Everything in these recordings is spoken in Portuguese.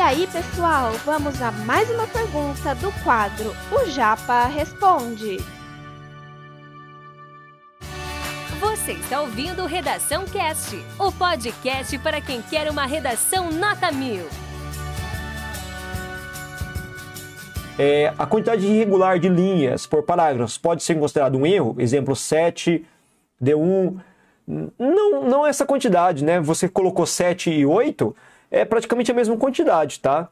aí, pessoal, vamos a mais uma pergunta do quadro O Japa Responde. Você está ouvindo Redação Cast, o podcast para quem quer uma redação nota mil. É, a quantidade irregular de linhas por parágrafos pode ser considerado um erro? Exemplo 7, D1. Não, não essa quantidade, né? Você colocou 7 e 8, é praticamente a mesma quantidade, tá?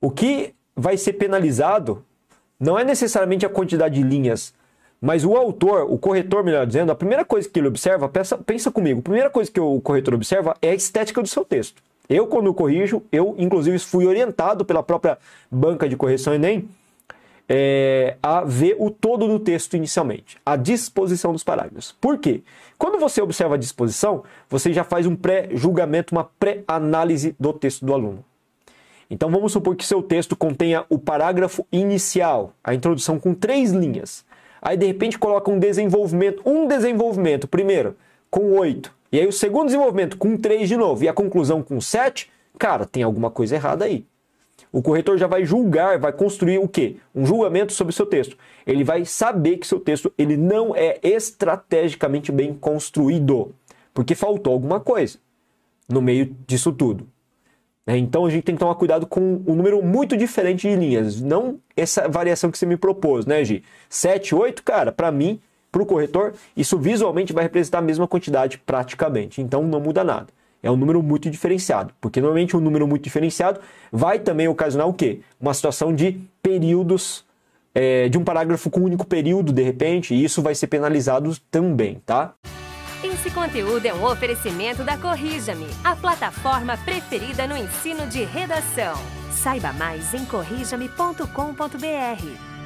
O que vai ser penalizado não é necessariamente a quantidade de linhas, mas o autor, o corretor, melhor dizendo, a primeira coisa que ele observa, pensa, pensa comigo, a primeira coisa que o corretor observa é a estética do seu texto. Eu, quando corrijo, eu inclusive fui orientado pela própria banca de correção Enem é, a ver o todo do texto inicialmente, a disposição dos parágrafos. Por quê? Quando você observa a disposição, você já faz um pré-julgamento, uma pré-análise do texto do aluno. Então vamos supor que seu texto contenha o parágrafo inicial, a introdução com três linhas. Aí de repente coloca um desenvolvimento, um desenvolvimento, primeiro, com oito. E aí o segundo desenvolvimento com três de novo. E a conclusão com sete, cara, tem alguma coisa errada aí. O corretor já vai julgar, vai construir o quê? Um julgamento sobre o seu texto. Ele vai saber que seu texto ele não é estrategicamente bem construído, porque faltou alguma coisa no meio disso tudo. Né? Então a gente tem que tomar cuidado com um número muito diferente de linhas, não essa variação que você me propôs, né, Gi? 7, 8, cara, para mim, para o corretor, isso visualmente vai representar a mesma quantidade praticamente, então não muda nada. É um número muito diferenciado, porque normalmente um número muito diferenciado vai também ocasionar o quê? Uma situação de períodos, é, de um parágrafo com um único período, de repente, e isso vai ser penalizado também, tá? Esse conteúdo é um oferecimento da Corrija-me, a plataforma preferida no ensino de redação. Saiba mais em corrijame.com.br.